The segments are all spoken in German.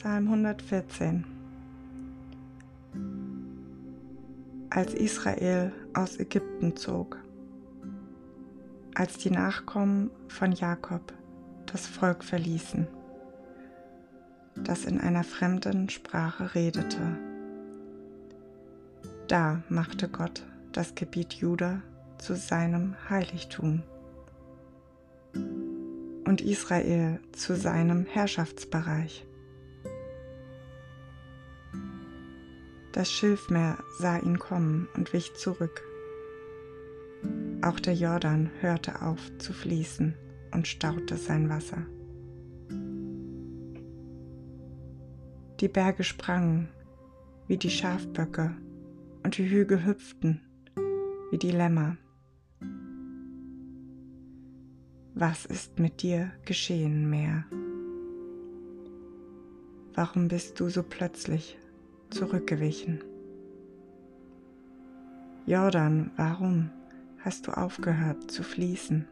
Psalm 114 Als Israel aus Ägypten zog, als die Nachkommen von Jakob das Volk verließen, das in einer fremden Sprache redete, da machte Gott das Gebiet Juda zu seinem Heiligtum und Israel zu seinem Herrschaftsbereich. Das Schilfmeer sah ihn kommen und wich zurück. Auch der Jordan hörte auf zu fließen und staute sein Wasser. Die Berge sprangen wie die Schafböcke und die Hügel hüpften wie die Lämmer. Was ist mit dir geschehen, Meer? Warum bist du so plötzlich zurückgewichen? Jordan, warum hast du aufgehört zu fließen?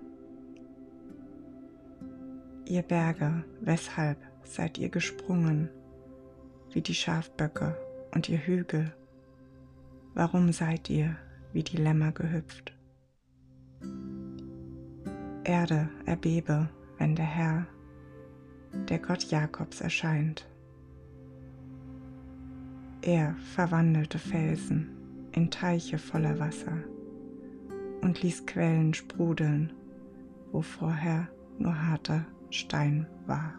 Ihr Berge, weshalb seid ihr gesprungen wie die Schafböcke und ihr Hügel? Warum seid ihr wie die Lämmer gehüpft? Erde erbebe, wenn der Herr, der Gott Jakobs, erscheint. Er verwandelte Felsen in Teiche voller Wasser und ließ Quellen sprudeln, wo vorher nur harter Stein war.